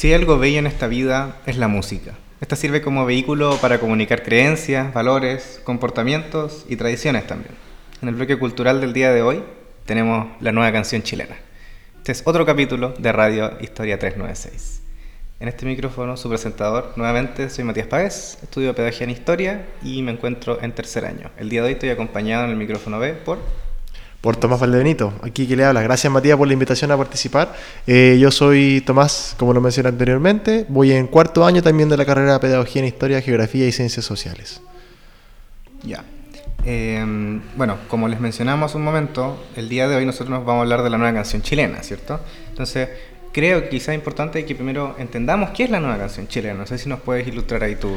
Si algo bello en esta vida, es la música. Esta sirve como vehículo para comunicar creencias, valores, comportamientos y tradiciones también. En el bloque cultural del día de hoy tenemos la nueva canción chilena. Este es otro capítulo de Radio Historia 396. En este micrófono, su presentador, nuevamente soy Matías Páez, estudio Pedagogía en Historia y me encuentro en tercer año. El día de hoy estoy acompañado en el micrófono B por por Tomás Valdebenito, aquí que le habla. Gracias Matías por la invitación a participar. Eh, yo soy Tomás, como lo mencioné anteriormente, voy en cuarto año también de la carrera de Pedagogía en Historia, Geografía y Ciencias Sociales. Ya. Em, bueno, como les mencionamos un momento, el día de hoy nosotros nos vamos a hablar de la nueva canción chilena, ¿cierto? Entonces, creo que quizá es importante que primero entendamos qué es la nueva canción chilena. No sé si nos puedes ilustrar ahí tú.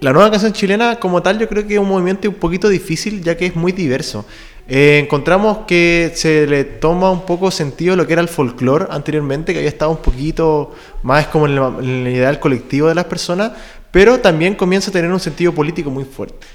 La nueva canción chilena, como tal, yo creo que es un movimiento un poquito difícil, ya que es muy diverso. Eh, encontramos que se le toma un poco sentido lo que era el folclore anteriormente, que había estado un poquito más como en el, ideal colectivo de las personas, pero también comienza a tener un sentido político muy fuerte.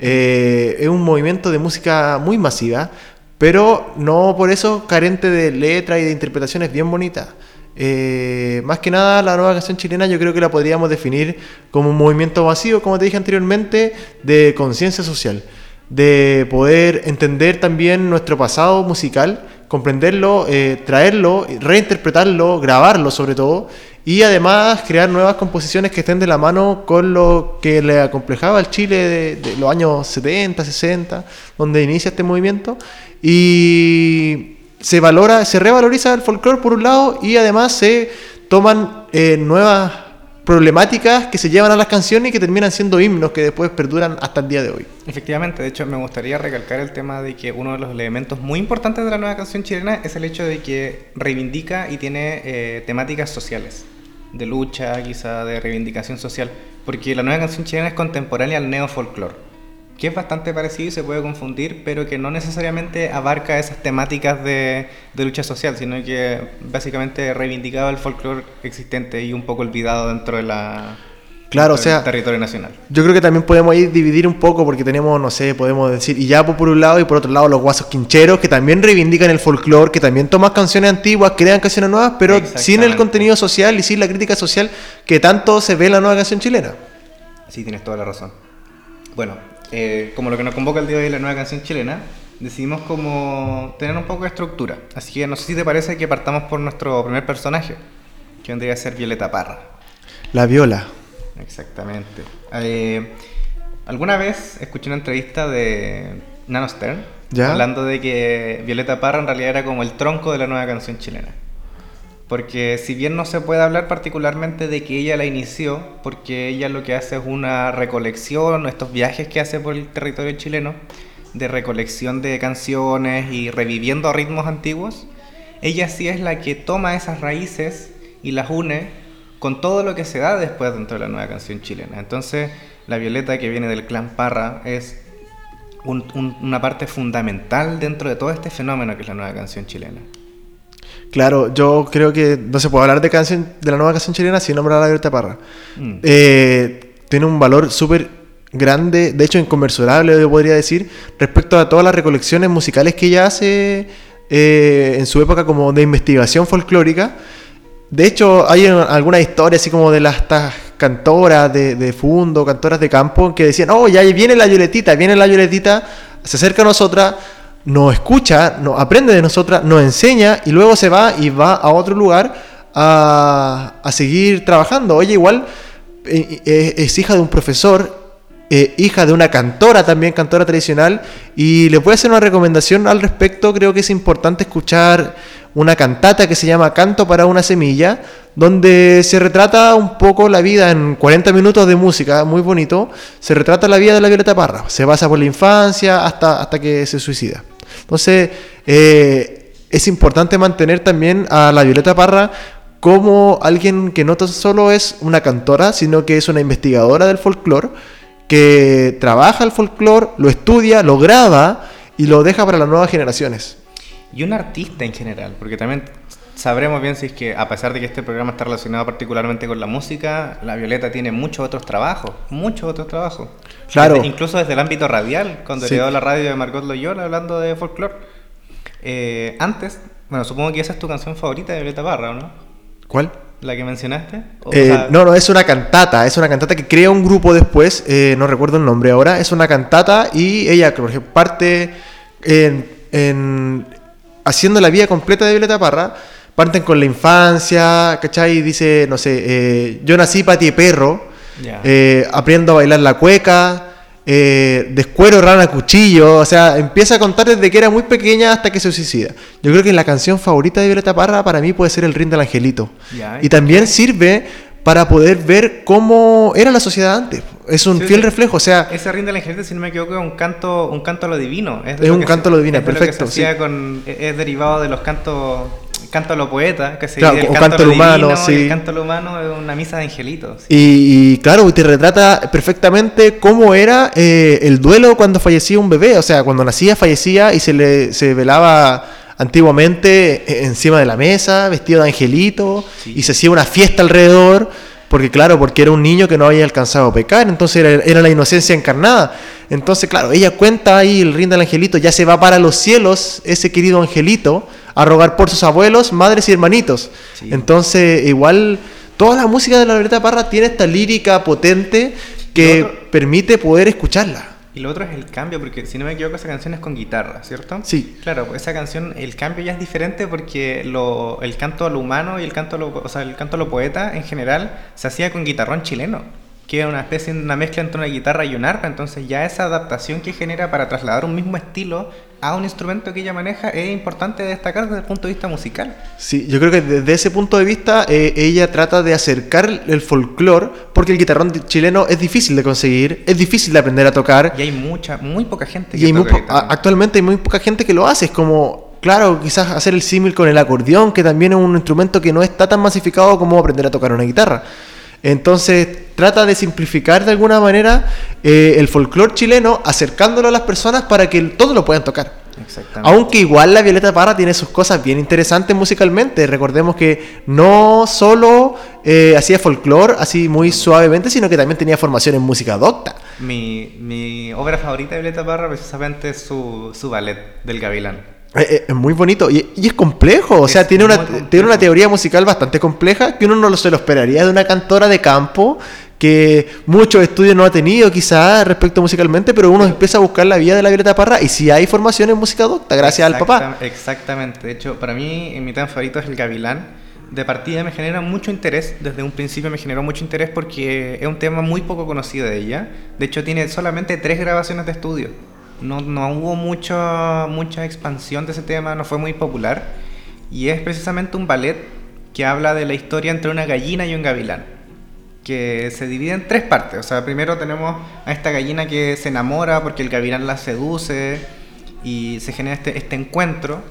Eh, es un movimiento de música muy masiva, pero no por eso carente de letra y de interpretaciones bien bonitas. Eh, más que nada, la nueva canción chilena yo creo que la podríamos definir como un movimiento masivo, como te dije anteriormente, de conciencia social de poder entender también nuestro pasado musical, comprenderlo, eh, traerlo, reinterpretarlo, grabarlo sobre todo, y además crear nuevas composiciones que estén de la mano con lo que le acomplejaba al Chile de, los años 70, 60, donde inicia este movimiento, y se valora, se revaloriza el folclore por un lado, y además se toman eh, nuevas problemáticas que se llevan a las canciones y que terminan siendo himnos que después perduran hasta el día de hoy. Efectivamente, de hecho me gustaría recalcar el tema de que uno de los elementos muy importantes de la nueva canción chilena es el hecho de que reivindica y tiene eh, temáticas sociales, de lucha, quizá de reivindicación social, porque la nueva canción chilena es contemporánea al neofolclore que es bastante parecido y se puede confundir, pero que no necesariamente abarca esas temáticas de, lucha social, sino que básicamente reivindicaba el folclore existente y un poco olvidado dentro de la, Claro, o sea, territorio nacional. Yo creo que también podemos ir dividir un poco porque tenemos, no sé, podemos decir y ya por un lado y por otro lado los guasos quincheros que también reivindican el folclore, que también toman canciones antiguas, crean canciones nuevas, pero sin el contenido social y sin la crítica social que tanto se ve en la nueva canción chilena. Sí, tienes toda la razón. Bueno, eh, como lo que nos convoca el día de hoy la nueva canción chilena, decidimos como tener un poco de estructura. Así que no sé si te parece que partamos por nuestro primer personaje, que vendría a ser Violeta Parra. La viola. Exactamente. Eh, alguna vez escuché una entrevista de Nano Stern hablando de que Violeta Parra en realidad era como el tronco de la nueva canción chilena. Porque si bien no se puede hablar particularmente de que ella la inició, porque ella lo que hace es una recolección, estos viajes que hace por el territorio chileno, de recolección de canciones y reviviendo ritmos antiguos, ella sí es la que toma esas raíces y las une con todo lo que se da después dentro de la nueva canción chilena. Entonces, la Violeta que viene del clan Parra es una parte fundamental dentro de todo este fenómeno que es la nueva canción chilena. Claro, yo creo que no se puede hablar de canción de la nueva canción chilena sin nombrar a la Violeta Parra. Mm. Eh, tiene un valor súper grande, de hecho inconmensurable, yo podría decir, respecto a todas las recolecciones musicales que ella hace eh, en su época como de investigación folclórica. De hecho, hay alguna historia así como de las estas cantoras de, de fundo, cantoras de campo, que decían, oh, ya viene la violetita, viene la violetita, se acerca a nosotras nos escucha, nos aprende de nosotras, nos enseña y luego se va y va a otro lugar a, seguir trabajando. Oye, igual eh, eh, es hija de un profesor, eh, hija de una cantora también, cantora tradicional, y les voy a hacer una recomendación al respecto. Creo que es importante escuchar una cantata que se llama Canto para una semilla, donde se retrata un poco la vida en 40 minutos de música, muy bonito, se retrata la vida de la Violeta Parra, se basa por la infancia hasta, hasta que se suicida. Entonces, eh, es importante mantener también a la Violeta Parra como alguien que no solo es una cantora, sino que es una investigadora del folclore, que trabaja el folclore, lo estudia, lo graba y lo deja para las nuevas generaciones. Y un artista en general, porque también sabremos bien si es que a pesar de que este programa está relacionado particularmente con la música, la Violeta tiene muchos otros trabajos, muchos otros trabajos. Claro. incluso desde el ámbito radial, cuando sí. le la radio de Margot Loyola hablando de folclore. Eh, antes, bueno, supongo que esa es tu canción favorita de Violeta Parra, ¿o no? ¿Cuál? la que mencionaste? Eh, no, no, es una cantata, es una cantata que crea un grupo después, eh, no recuerdo el nombre ahora, es una cantata y ella, por ejemplo, parte en, haciendo la vida completa de Violeta Parra, parten con la infancia, ¿cachai? Dice, no sé, eh, yo nací pati perro, aprendo a bailar la cueca, eh, descuero rana cuchillo, o sea, empieza a contar desde que era muy pequeña hasta que se suicida. Yo creo que la canción favorita de Violeta Parra para mí puede ser El Ring del Angelito. y también sirve para poder ver cómo era la sociedad antes. Es un fiel reflejo, o sea... Ese Ring del Angelito, si no me equivoco, es un canto, un canto a lo divino. Es, un canto a lo divino, perfecto. es derivado de los cantos canto a lo poeta, que se claro, el canto, lo humano, sí. el canto a lo humano es una misa de angelitos. Y, claro, te retrata perfectamente cómo era eh, el duelo cuando fallecía un bebé, o sea, cuando nacía, fallecía y se le se velaba antiguamente eh, encima de la mesa, vestido de angelito, y se hacía una fiesta alrededor, porque claro, porque era un niño que no había alcanzado a pecar, entonces era, era la inocencia encarnada. Entonces, claro, ella cuenta ahí el ring del angelito, ya se va para los cielos, ese querido angelito, a rogar por sus abuelos, madres y hermanitos. Entonces, igual, toda la música de la Violeta Parra tiene esta lírica potente que permite poder escucharla. Y lo otro es el cambio, porque si no me equivoco, esa canción es con guitarra, ¿cierto? Sí. Claro, esa canción, el cambio ya es diferente porque lo, el canto a lo humano y el canto a lo, o sea, el canto a lo poeta en general se hacía con guitarrón chileno que es una especie de una mezcla entre una guitarra y un arpa, entonces ya esa adaptación que genera para trasladar un mismo estilo a un instrumento que ella maneja es importante destacar desde el punto de vista musical. Sí, yo creo que desde ese punto de vista eh, ella trata de acercar el folclore, porque el guitarrón chileno es difícil de conseguir, es difícil de aprender a tocar. Y hay mucha, muy poca gente que y Actualmente hay muy poca gente que lo hace, es como claro, quizás hacer el símil con el acordeón, que también es un instrumento que no está tan masificado como aprender a tocar una guitarra. Entonces trata de simplificar de alguna manera eh, el folclore chileno, acercándolo a las personas para que todos lo puedan tocar. Aunque igual la Violeta Parra tiene sus cosas bien interesantes musicalmente. Recordemos que no solo eh, hacía folclore así muy suavemente, sino que también tenía formación en música docta. Mi, mi obra favorita de Violeta Parra precisamente es su, su ballet del Gavilán. Eh, eh, es muy bonito y, es complejo, o sea, tiene una, tiene una teoría musical bastante compleja que uno no se lo esperaría de una cantora de campo que muchos estudios no ha tenido quizás respecto musicalmente, pero uno empieza a buscar la vida de la Violeta Parra y si hay formación en música docta, gracias al papá. Exactamente, de hecho, para mí mi tema favorito es el Gavilán. De partida me genera mucho interés, desde un principio me generó mucho interés porque es un tema muy poco conocido de ella. De hecho, tiene solamente tres grabaciones de estudio no, no hubo mucha, mucha expansión de ese tema, no fue muy popular. Y es precisamente un ballet que habla de la historia entre una gallina y un gavilán, que se divide en tres partes. O sea, primero tenemos a esta gallina que se enamora porque el gavilán la seduce y se genera este, este encuentro.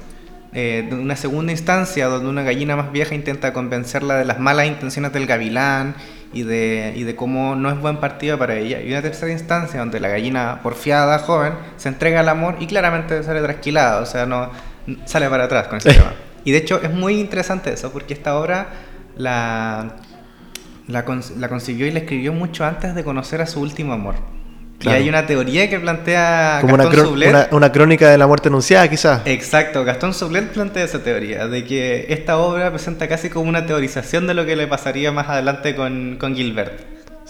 Eh, una segunda instancia donde una gallina más vieja intenta convencerla de las malas intenciones del gavilán y de, y de cómo no es buen partido para ella. Y una tercera instancia donde la gallina porfiada, joven, se entrega al amor y claramente sale trasquilada, o sea, no sale para atrás con ese tema. Y de hecho es muy interesante eso, porque esta obra la, la, la concibió y la escribió mucho antes de conocer a su último amor. Y hay una teoría que plantea Como Gastón una, una, crónica de la muerte anunciada, quizás. Exacto, Gastón Sublet plantea esa teoría, de que esta obra presenta casi como una teorización de lo que le pasaría más adelante con, con Gilbert.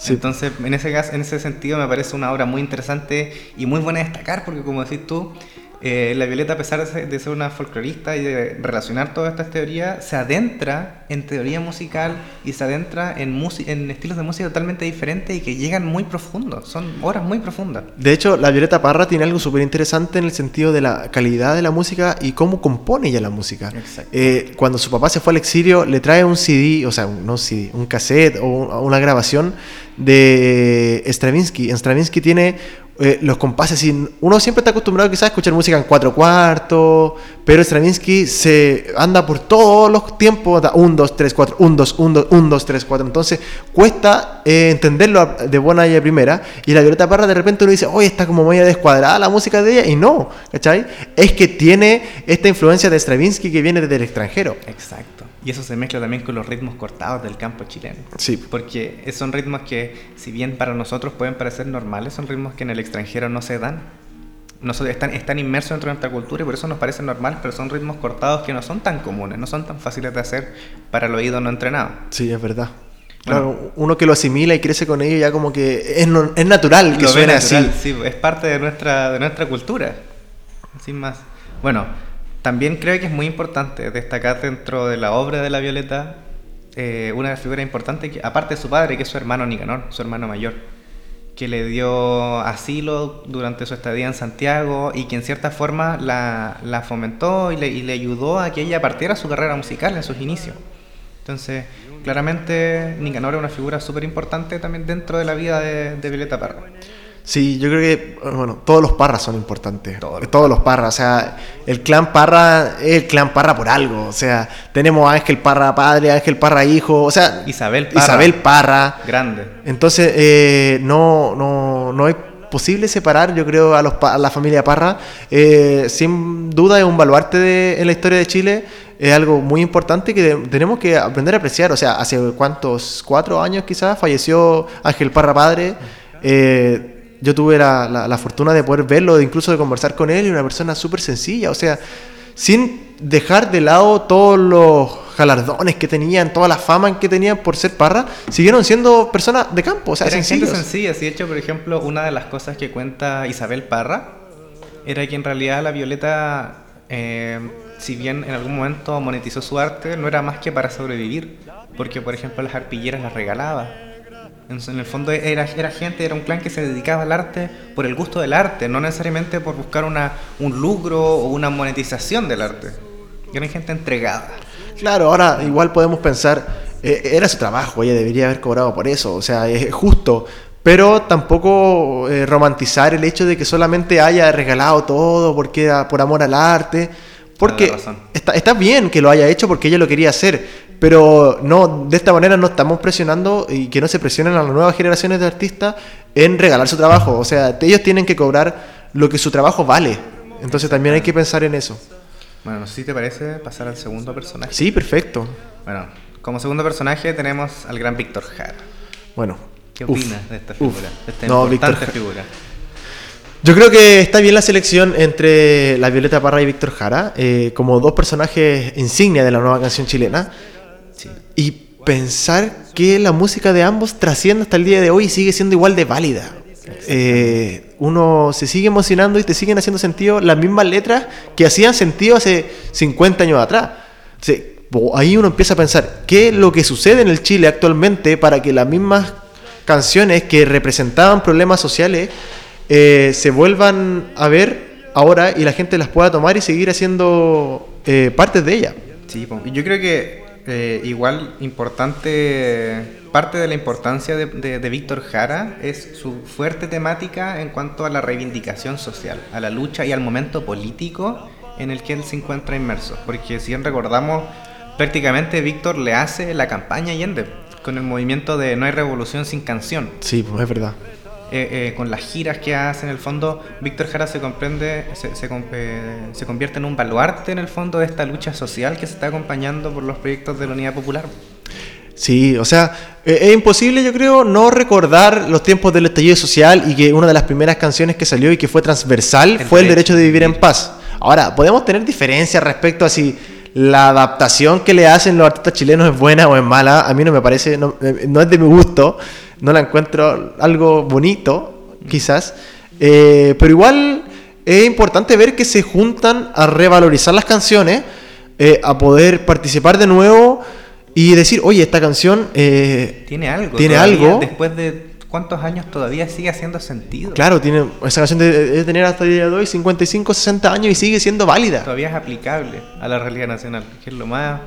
Entonces, en ese, caso, en ese sentido, me parece una obra muy interesante y muy buena de destacar, porque como decís tú, eh, la Violeta, a pesar de ser, una folclorista y de relacionar todas estas teorías, se adentra en teoría musical y se adentra en, en estilos de música totalmente diferentes y que llegan muy profundos. Son obras muy profundas. De hecho, la Violeta Parra tiene algo súper interesante en el sentido de la calidad de la música y cómo compone ella la música. Eh, cuando su papá se fue al exilio, le trae un CD, o sea, no un CD, un cassette o una grabación de Stravinsky. Stravinsky tiene eh, los compases, uno siempre está acostumbrado quizás a escuchar música en cuatro cuartos, pero Stravinsky se anda por todos los tiempos, da 1, 2, 3, 4, 1, 2, 1, 2, 3, 4. Entonces cuesta eh, entenderlo de buena y de primera. Y la Violeta Parra de repente uno dice, oye, está como muy descuadrada la música de ella. Y no, ¿cachai? Es que tiene esta influencia de Stravinsky que viene desde el extranjero. Exacto. Y eso se mezcla también con los ritmos cortados del campo chileno. Sí. Porque son ritmos que, si bien para nosotros pueden parecer normales, son ritmos que en el extranjero no se dan. están, están inmersos dentro de nuestra cultura y por eso nos parecen normales, pero son ritmos cortados que no son tan comunes, no son tan fáciles de hacer para el oído no entrenado. Sí, es verdad. Claro, uno que lo asimila y crece con ello ya como que es, es natural que suene así. Sí, es parte de nuestra, de nuestra cultura, sin más. Bueno, también creo que es muy importante destacar dentro de la obra de la Violeta eh, una figura importante, que, aparte de su padre, que es su hermano Nicanor, su hermano mayor, que le dio asilo durante su estadía en Santiago y que en cierta forma la, la fomentó y le, y le ayudó a que ella partiera su carrera musical en sus inicios. Entonces, claramente Nicanor es una figura súper importante también dentro de la vida de, de Violeta Parra. Sí, yo creo que, bueno, todos los Parras son importantes. Todos, los Parras. O sea, el clan Parra es el clan Parra por algo. O sea, tenemos a Ángel Parra padre, Ángel Parra hijo. O sea, Isabel Parra. Isabel Parra. Grande. Entonces, eh, no, no, no es posible separar, yo creo, a, los, a la familia Parra. Eh, sin duda es un baluarte de, en la historia de Chile es algo muy importante que tenemos que aprender a apreciar. O sea, hace cuántos, cuatro años quizás, falleció Ángel Parra Padre. Eh, yo tuve la, la, fortuna de poder verlo, de incluso de conversar con él, y una persona súper sencilla, o sea, sin dejar de lado todos los galardones que tenían, toda la fama que tenían por ser parra, siguieron siendo personas de campo, o sea, Eran gente sencilla. Si de hecho, por ejemplo, una de las cosas que cuenta Isabel Parra era que en realidad la Violeta eh, si bien en algún momento monetizó su arte, no era más que para sobrevivir, porque por ejemplo las arpilleras las regalaba. En, el fondo era, era gente, era un clan que se dedicaba al arte por el gusto del arte, no necesariamente por buscar una, un lucro o una monetización del arte. Eran gente entregada. Claro, ahora igual podemos pensar, eh, era su trabajo, ella debería haber cobrado por eso, o sea, es justo, pero tampoco eh, romantizar el hecho de que solamente haya regalado todo porque era por amor al arte. Porque está, está, bien que lo haya hecho porque ella lo quería hacer, pero no de esta manera no estamos presionando y que no se presionen a las nuevas generaciones de artistas en regalar su trabajo. O sea, ellos tienen que cobrar lo que su trabajo vale. Entonces también hay que pensar en eso. Bueno, no sé si te parece pasar al segundo personaje. Sí, perfecto. Bueno, como segundo personaje tenemos al gran Víctor Jara. Bueno. ¿Qué opinas de esta figura? De esta no, importante figura. Yo creo que está bien la selección entre la Violeta Parra y Víctor Jara, eh, como dos personajes insignia de la nueva canción chilena. Y pensar que la música de ambos trasciende hasta el día de hoy y sigue siendo igual de válida. Eh, uno se sigue emocionando y te siguen haciendo sentido las mismas letras que hacían sentido hace 50 años atrás. ahí uno empieza a pensar, ¿qué es lo que sucede en el Chile actualmente para que las mismas canciones que representaban problemas sociales eh, se vuelvan a ver ahora y la gente las pueda tomar y seguir haciendo eh, parte de ella. Sí, yo creo que eh, igual importante, parte de la importancia de, de, Víctor Jara es su fuerte temática en cuanto a la reivindicación social, a la lucha y al momento político en el que él se encuentra inmerso. Porque si bien recordamos, prácticamente Víctor le hace la campaña Allende con el movimiento de No hay revolución sin canción. Sí, pues es verdad. Eh, eh, con las giras que hace en el fondo, Víctor Jara se comprende, se, se, eh, se, convierte en un baluarte en el fondo de esta lucha social que se está acompañando por los proyectos de la Unidad Popular. Sí, o sea, es imposible yo creo no recordar los tiempos del estallido social y que una de las primeras canciones que salió y que fue transversal fue el derecho de vivir en paz. Ahora, podemos tener diferencias respecto a si la adaptación que le hacen los artistas chilenos es buena o es mala. A mí no me parece, no, no es de mi gusto no la encuentro algo bonito, quizás. Eh, pero igual es importante ver que se juntan a revalorizar las canciones, eh, a poder participar de nuevo y decir, oye, esta canción eh, tiene algo. Tiene algo. Después de cuántos años todavía sigue haciendo sentido. Claro, tiene, esa canción debe tener hasta el día de hoy 55, 60 años y sigue siendo válida. Todavía es aplicable a la realidad nacional, que es lo más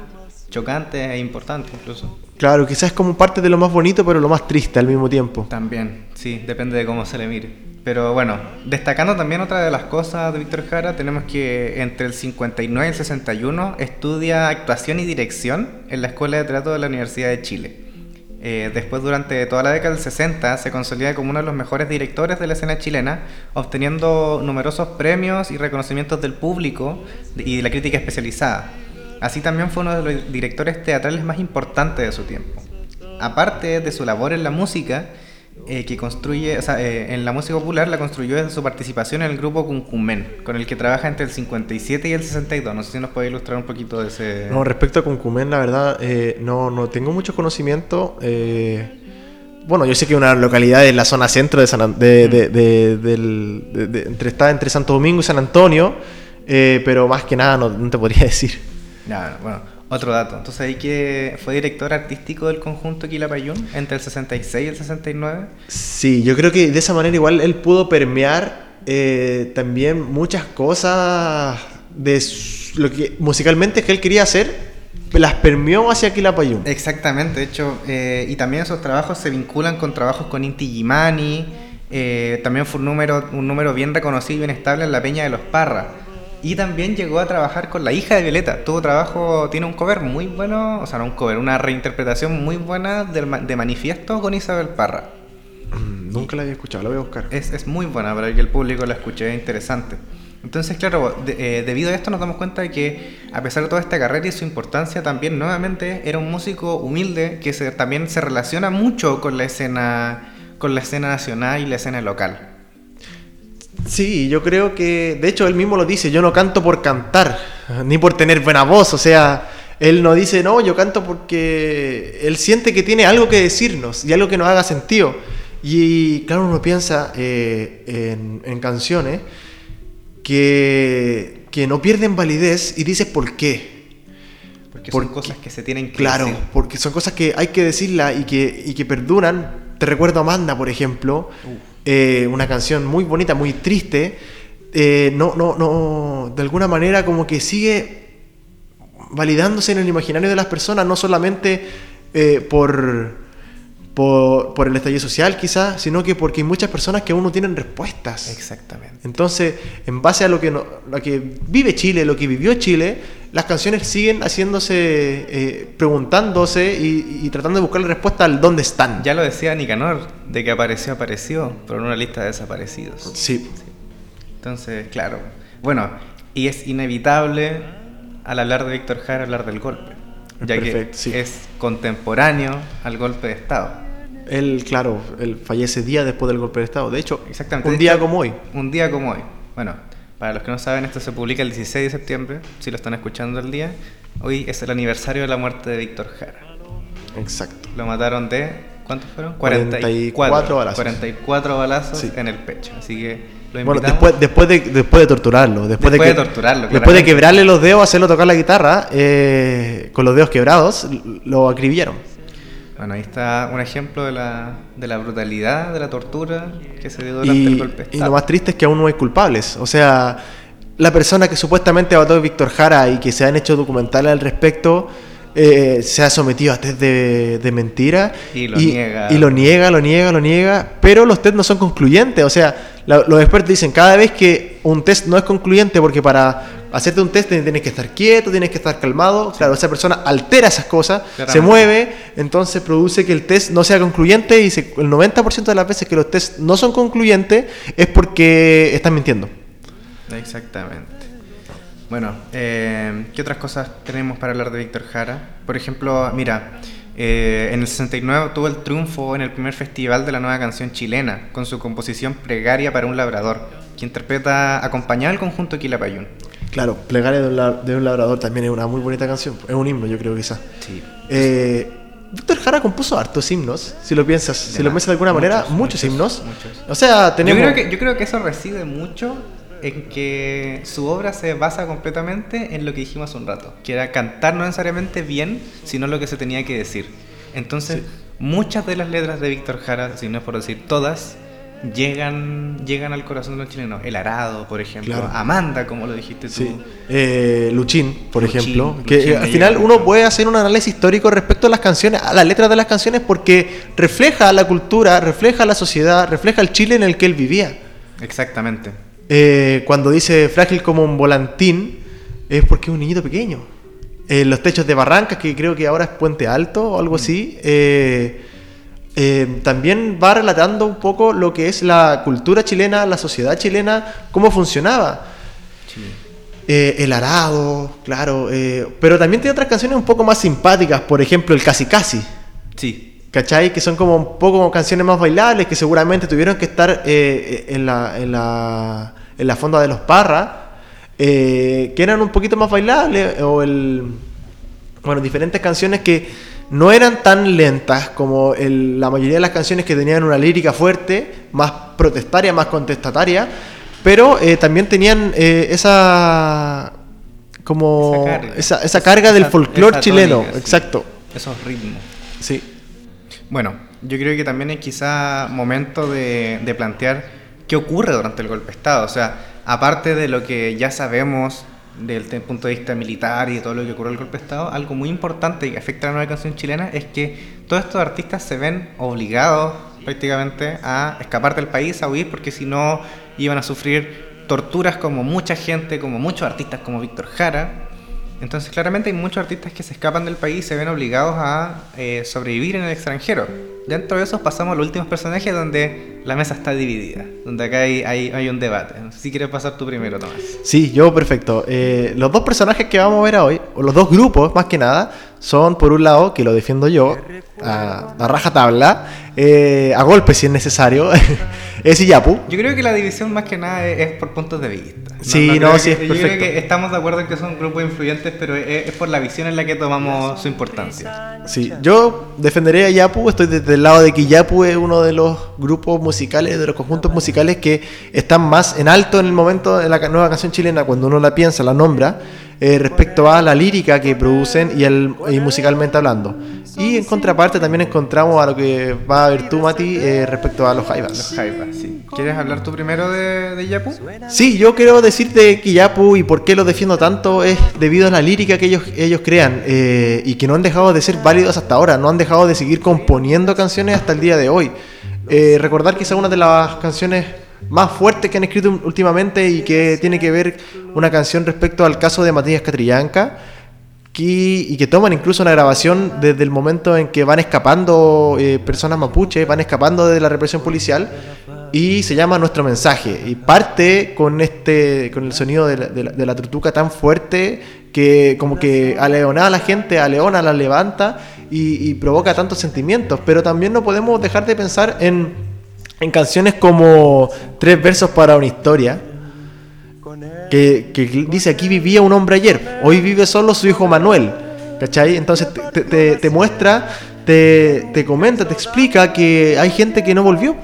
chocante e importante incluso. Claro, quizás es como parte de lo más bonito, pero lo más triste al mismo tiempo. También, sí, depende de cómo se le mire. Pero bueno, destacando también otra de las cosas de Víctor Jara, tenemos que entre el 59 y el 61 estudia actuación y dirección en la Escuela de Teatro de la Universidad de Chile. Eh, después, durante toda la década del 60, se consolida como uno de los mejores directores de la escena chilena, obteniendo numerosos premios y reconocimientos del público y de la crítica especializada. Así también fue uno de los directores teatrales más importantes de su tiempo. Aparte de su labor en la música, eh, que construye, o sea, eh, en la música popular la construyó desde su participación en el grupo Cuncumen, con el que trabaja entre el 57 y el 62. No sé si nos puede ilustrar un poquito de ese... No, respecto a Cuncumen, la verdad, eh, no, no tengo mucho conocimiento. bueno, yo sé que una localidad en la zona centro de, San, de, de, del, entre, está entre Santo Domingo y San Antonio, pero más que nada no, no te podría decir. Ya, bueno. Otro dato. Entonces ahí que fue director artístico del conjunto Quilapayún entre el 66 y el 69. Sí, yo creo que de esa manera igual él pudo permear eh, también muchas cosas de lo que musicalmente que él quería hacer, las permeó hacia Quilapayún. Exactamente, de hecho, eh, y también esos trabajos se vinculan con trabajos con Inti Gimani, eh, también fue un número, un número bien reconocido y bien estable en la Peña de los Parras y también llegó a trabajar con la hija de Violeta. Tuvo trabajo, tiene un cover muy bueno, o sea, no un cover, una reinterpretación muy buena de, de Manifiesto con Isabel Parra. Mm, nunca la había escuchado, la voy a buscar. Es, es muy buena para que el público la escuche, es interesante. Entonces, claro, eh, debido a esto nos damos cuenta de que a pesar de toda esta carrera y su importancia, también nuevamente era un músico humilde que se, también se relaciona mucho con la escena con la escena nacional y la escena local. Sí, yo creo que, de hecho, él mismo lo dice, yo no canto por cantar, ni por tener buena voz, o sea, él no dice, no, yo canto porque él siente que tiene algo que decirnos y algo que nos haga sentido. Y claro, uno piensa eh, en, canciones que, que no pierden validez y dices, ¿por qué? Porque son cosas que se tienen que Claro, porque son cosas que hay que decirlas y que, y que perduran. Te recuerdo a Amanda, por ejemplo. Eh, una canción muy bonita, muy triste, eh, no, no, no, de alguna manera como que sigue validándose en el imaginario de las personas, no solamente eh, por, por, el estallido social quizás, sino que porque hay muchas personas que aún no tienen respuestas. Exactamente. Entonces, en base a lo que, lo que vive Chile, lo que vivió Chile, las canciones siguen haciéndose, eh, preguntándose y, tratando de buscar la respuesta al dónde están. Ya lo decía Nicanor, de que apareció, apareció, pero en una lista de desaparecidos. Sí. Entonces, claro. Bueno, y es inevitable al hablar de Víctor Jara hablar del golpe, ya que es contemporáneo al golpe de Estado. Él, claro, él fallece día después del golpe de Estado. De hecho, Exactamente. un día como hoy. Un día como hoy. Bueno, para los que no saben, esto se publica el 16 de septiembre, si lo están escuchando el día. Hoy es el aniversario de la muerte de Víctor Jara. Exacto. Lo mataron de, ¿cuántos fueron? 44, balazos. 44 balazos en el pecho. Así que. Bueno, después, después, de, después de torturarlo. Después, de, que, torturarlo. Después de quebrarle los dedos, hacerlo tocar la guitarra, eh, con los dedos quebrados, lo acribillaron. Bueno, ahí está un ejemplo de la, de la brutalidad, de la tortura que se dio durante el golpe. Y lo más triste es que aún no hay culpables. O sea, la persona que supuestamente mató a Víctor Jara y que se han hecho documentales al respecto, eh, se ha sometido a test de, de mentira. Y lo niega. Y lo niega, lo niega, lo niega. Pero los test no son concluyentes. O sea, los expertos dicen, cada vez que un test no es concluyente, porque para hacerte un test tienes que estar quieto, tienes que estar calmado. Claro, esa persona altera esas cosas, se mueve, entonces produce que el test no sea concluyente y el 90% de las veces que los tests no son concluyentes es porque están mintiendo. Exactamente. Bueno, eh, ¿qué otras cosas tenemos para hablar de Víctor Jara? Por ejemplo, mira, eh, en el 69 tuvo el triunfo en el primer festival de la nueva canción chilena con su composición Pregaria para un labrador, que interpreta acompañado al conjunto Quilapayún. Claro, Plegaria de un, labrador también es una muy bonita canción. Es un himno, yo creo, quizás. Sí. Eh, Víctor Jara compuso hartos himnos, si lo piensas, si lo piensas de alguna manera, muchos, himnos. O sea, tenemos... Yo creo, que, yo creo que eso reside mucho en que su obra se basa completamente en lo que dijimos hace un rato, que era cantar no necesariamente bien, sino lo que se tenía que decir. Entonces, muchas de las letras de Víctor Jara, si no es por decir todas, llegan, llegan al corazón de los chilenos. El Arado, por ejemplo. Amanda, como lo dijiste tú. Sí. Eh, Luchín, por ejemplo. que al final uno puede hacer un análisis histórico respecto a las canciones, a las letras de las canciones, porque refleja la cultura, refleja la sociedad, refleja el Chile en el que él vivía. Exactamente. Eh, cuando dice frágil como un volantín, es porque es un niñito pequeño. En los techos de Barrancas, que creo que ahora es Puente Alto o algo mm. así. Eh, eh, también va relatando un poco lo que es la cultura chilena, la sociedad chilena, cómo funcionaba. Eh, el arado, claro, eh, pero también tiene otras canciones un poco más simpáticas, por ejemplo, el Casi Casi. Sí. ¿Cachai? Que son como un poco canciones más bailables, que seguramente tuvieron que estar eh, en, la, en, la, en la fonda de los Parras, eh, que eran un poquito más bailables, o el... Bueno, diferentes canciones que no eran tan lentas como la mayoría de las canciones que tenían una lírica fuerte, más protestaria, más contestataria, pero eh, también tenían esa como esa carga, esa, carga del folclore chileno, exacto. Esos ritmos. Sí. Bueno, yo creo que también es quizá momento de, plantear qué ocurre durante el golpe de Estado. O sea, aparte de lo que ya sabemos desde el punto de vista militar y de todo lo que ocurrió en el golpe de Estado, algo muy importante que afecta a la nueva canción chilena es que todos estos artistas se ven obligados prácticamente a escapar del país, a huir, porque si no iban a sufrir torturas como mucha gente, como muchos artistas como Víctor Jara, entonces claramente hay muchos artistas que se escapan del país y se ven obligados a eh, sobrevivir en el extranjero. Dentro de esos pasamos a los últimos personajes donde la mesa está dividida, donde acá hay, un debate. si quieres pasar tú primero, Tomás. Sí, yo perfecto. Eh, los dos personajes que vamos a ver hoy, o los dos grupos más que nada, son por un lado, que lo defiendo yo, a, a raja tabla, eh, a golpe si es necesario, es Iyapu. Yo creo que la división más que nada es, por puntos de vista. Sí, no, sí, es perfecto. Yo creo que estamos de acuerdo en que son grupos influyentes, pero es, por la visión en la que tomamos su importancia. Sí, yo defenderé a Iyapu, estoy desde el lado de que Iyapu es uno de los grupos musicales, de los conjuntos musicales que están más en alto en el momento de la nueva canción chilena, cuando uno la piensa, la nombra. Eh, respecto a la lírica que producen y, el, musicalmente hablando. Y en contraparte también encontramos a lo que va a ver tú, Mati, eh, respecto a los Jaivas. Los Jaivas, sí. ¿Quieres hablar tú primero de, de, Yapu? Sí, yo quiero decirte que Yapu y por qué lo defiendo tanto es debido a la lírica que ellos, ellos crean eh, y que no han dejado de ser válidos hasta ahora, no han dejado de seguir componiendo canciones hasta el día de hoy. recordar quizá una de las canciones más fuertes que han escrito últimamente y que tiene que ver una canción respecto al caso de Matías Catrillanca y que toman incluso una grabación desde el momento en que van escapando eh, personas mapuches, van escapando de la represión policial y se llama Nuestro Mensaje. Y parte con este con el sonido de la, de la, trutuca tan fuerte que como que aleona a la gente, aleona, la levanta y provoca tantos sentimientos, pero también no podemos dejar de pensar en en canciones como Tres versos para una historia, que, dice aquí vivía un hombre ayer, hoy vive solo su hijo Manuel. ¿Cachai? Entonces te, muestra, te, te, comenta, te explica que hay gente que no volvió.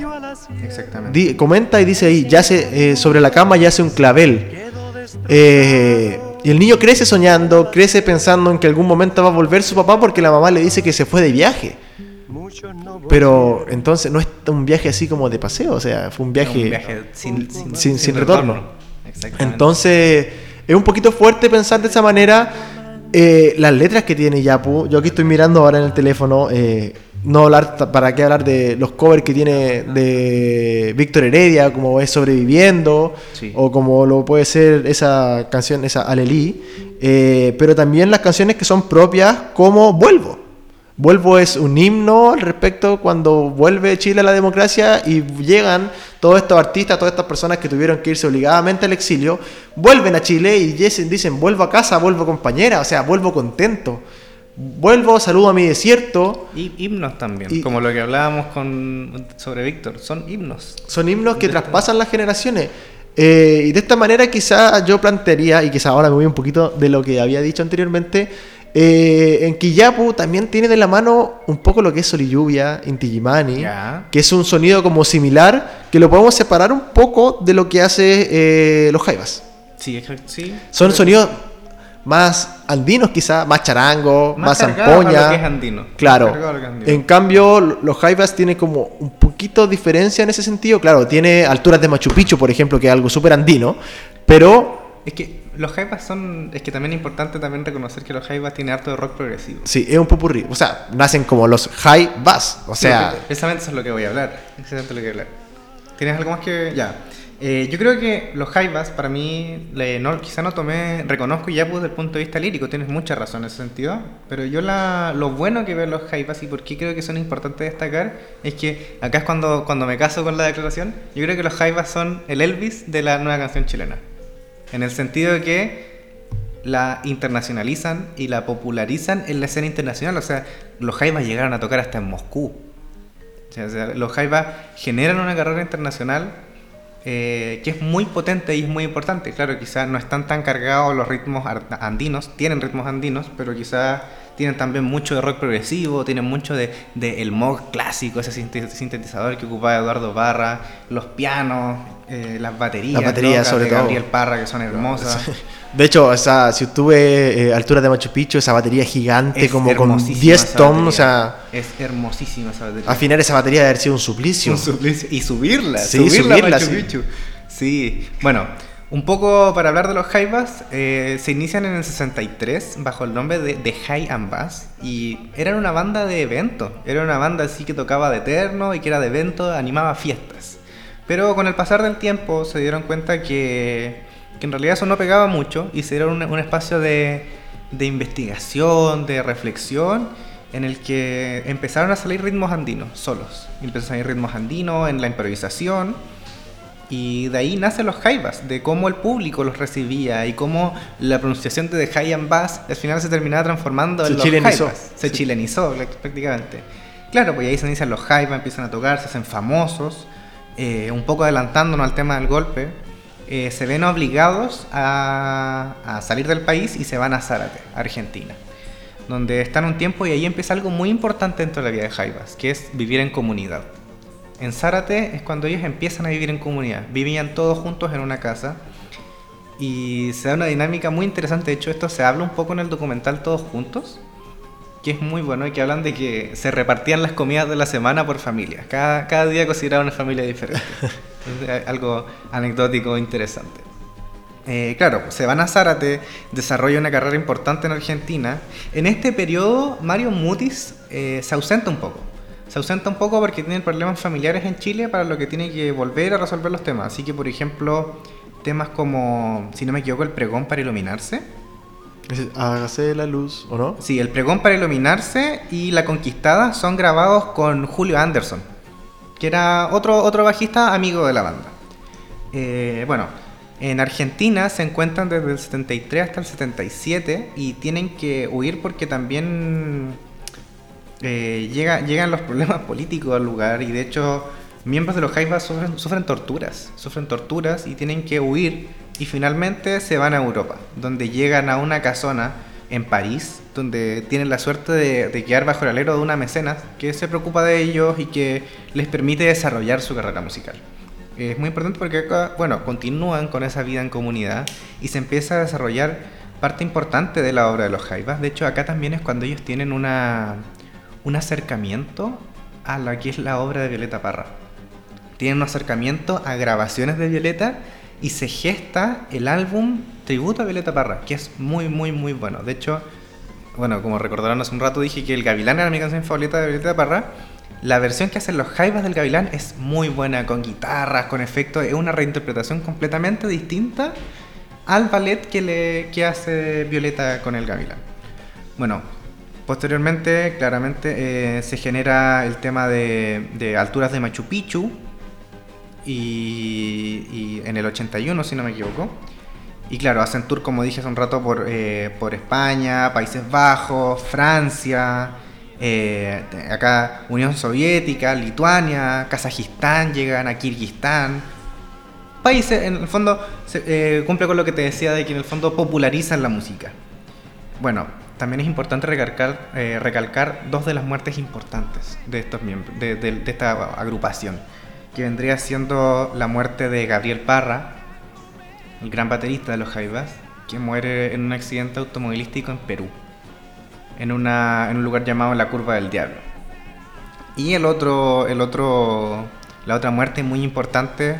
Exactamente. comenta y dice ahí, yace, eh, sobre la cama yace un clavel. Eh, y el niño crece soñando, crece pensando en que algún momento va a volver su papá porque la mamá le dice que se fue de viaje. Pero entonces no es un viaje así como de paseo, o sea, fue un viaje, sin, retorno. Entonces es un poquito fuerte pensar de esa manera. Eh, las letras que tiene Yapu, yo aquí estoy mirando ahora en el teléfono, eh, no hablar, para qué hablar de los covers que tiene de Víctor Heredia, como es Sobreviviendo, o como lo puede ser esa canción, esa Alelí, eh, pero también las canciones que son propias como Vuelvo. Vuelvo es un himno al respecto cuando vuelve Chile a la democracia y llegan todos estos artistas, todas estas personas que tuvieron que irse obligadamente al exilio, vuelven a Chile y dicen, vuelvo a casa, vuelvo compañera, o sea, vuelvo contento. Vuelvo, saludo a mi desierto. Y himnos también, como lo que hablábamos con, sobre Víctor, son himnos. Son himnos que traspasan las generaciones. Eh, y de esta manera quizá yo plantearía, y quizá ahora me voy un poquito de lo que había dicho anteriormente, eh, en Kiyapu también tiene de la mano un poco lo que es Sol y Lluvia, Inti que es un sonido como similar, que lo podemos separar un poco de lo que hace eh, los Jaivas. Sí, sí. Son sonidos más andinos quizá, más charango, más, zampoña. Claro. En cambio, los Jaivas tienen como un poquito diferencia en ese sentido. Claro, tiene alturas de Machu Picchu, por ejemplo, que es algo súper andino, pero... Es que los Jaivas son. Es que también es importante también reconocer que los Jaivas tienen harto de rock progresivo. Sí, es un popurrí. O sea, nacen como los Jaivas. O sea. precisamente eso es lo que voy a hablar. Exactamente lo que voy a hablar. ¿Tienes algo más que.? Ya. Eh, yo creo que los Jaivas, para mí, no, quizá no tomé, reconozco ya desde el punto de vista lírico, tienes mucha razón en ese sentido, pero yo la, lo bueno que veo los Jaivas y por qué creo que son importantes destacar es que acá es cuando, cuando me caso con la declaración, yo creo que los Jaivas son el Elvis de la nueva canción chilena. En el sentido de que la internacionalizan y la popularizan en la escena internacional. O sea, los Jaivas llegaron a tocar hasta en Moscú. O sea, los Jaivas generan una carrera internacional eh, que es muy potente y es muy importante. Claro, quizás no están tan cargados los ritmos andinos, tienen ritmos andinos, pero quizás tienen también mucho de rock progresivo, tienen mucho de, de el mod clásico, ese sintetizador que ocupaba Eduardo Barra, los pianos, eh, las baterías, las baterías sobre de Gabriel Parra que son hermosas. De hecho, o sea, si estuve eh, altura de Machu Picchu, esa batería gigante como con 10 toms, o sea, es hermosísima esa batería. Afinar esa batería debe haber sido un suplicio. Un suplicio y subirla, sí, subirla, a Machu Picchu. Sí, bueno, un poco para hablar de los Jaivas, eh, se inician en el 63 bajo el nombre de The High and Bass y eran una banda de evento, era una banda así que tocaba de eterno y que era de evento, animaba fiestas. Pero con el pasar del tiempo se dieron cuenta que, en realidad eso no pegaba mucho y se dieron un, espacio de, de investigación, de reflexión en el que empezaron a salir ritmos andinos solos. Empezaron a salir ritmos andinos en la improvisación y de ahí nacen los jaivas, de cómo el público los recibía y cómo la pronunciación de high and bass al final se terminaba transformando en los chilenizó. Se chilenizó prácticamente. Claro, pues ahí se inician los jaivas, empiezan a tocar, se hacen famosos. Eh, un poco adelantándonos al tema del golpe, eh, se ven obligados a, a, salir del país y se van a Zárate, Argentina, donde están un tiempo y ahí empieza algo muy importante dentro de la vida de Jaivas, que es vivir en comunidad. En Zárate es cuando ellos empiezan a vivir en comunidad. Vivían todos juntos en una casa y se da una dinámica muy interesante. De hecho, esto se habla un poco en el documental Todos Juntos, que es muy bueno y que hablan de que se repartían las comidas de la semana por familia. Cada, cada día consideraba una familia diferente. algo anecdótico interesante. Eh, claro, se van a Zárate, desarrolla una carrera importante en Argentina. En este periodo, Mario Mutis eh, se ausenta un poco se ausenta un poco porque tiene problemas familiares en Chile para lo que tiene que volver a resolver los temas. Así que, por ejemplo, temas como, si no me equivoco, el pregón para iluminarse. Hágase la luz, ¿o no? Sí, el pregón para iluminarse y La Conquistada son grabados con Julio Anderson, que era otro, otro bajista amigo de la banda. Eh, bueno, en Argentina se encuentran desde el 73 hasta el 77 y tienen que huir porque también eh, llega, llegan los problemas políticos al lugar y de hecho miembros de los Jaivas sufren, sufren torturas, sufren torturas y tienen que huir y finalmente se van a Europa, donde llegan a una casona en París, donde tienen la suerte de, quedar bajo el alero de una mecenas que se preocupa de ellos y que les permite desarrollar su carrera musical. Es muy importante porque acá, bueno, continúan con esa vida en comunidad y se empieza a desarrollar parte importante de la obra de los Jaivas. De hecho, acá también es cuando ellos tienen una, un acercamiento a lo que es la obra de Violeta Parra. Tiene un acercamiento a grabaciones de Violeta y se gesta el álbum Tributo a Violeta Parra, que es muy, muy, muy bueno. De hecho, bueno, como recordarán hace un rato, dije que El Gavilán era mi canción favorita de Violeta Parra. La versión que hacen los Jaivas del Gavilán es muy buena, con guitarras, con efectos. Es una reinterpretación completamente distinta al ballet que, le, que hace Violeta con el Gavilán. Bueno, Posteriormente, claramente, eh, se genera el tema de, alturas de Machu Picchu y, en el 81, si no me equivoco. Y claro, hacen tour, como dije hace un rato, por, eh, por España, Países Bajos, Francia, eh, acá Unión Soviética, Lituania, Kazajistán, llegan a Kirguistán. Países, en el fondo, cumple con lo que te decía de que en el fondo popularizan la música. Bueno, también es importante recalcar, eh, recalcar dos de las muertes importantes de estos miembros, de, esta agrupación, que vendría siendo la muerte de Gabriel Parra, el gran baterista de los Jaivas, que muere en un accidente automovilístico en Perú, en, un lugar llamado La Curva del Diablo. Y el otro, el otro, la otra muerte muy importante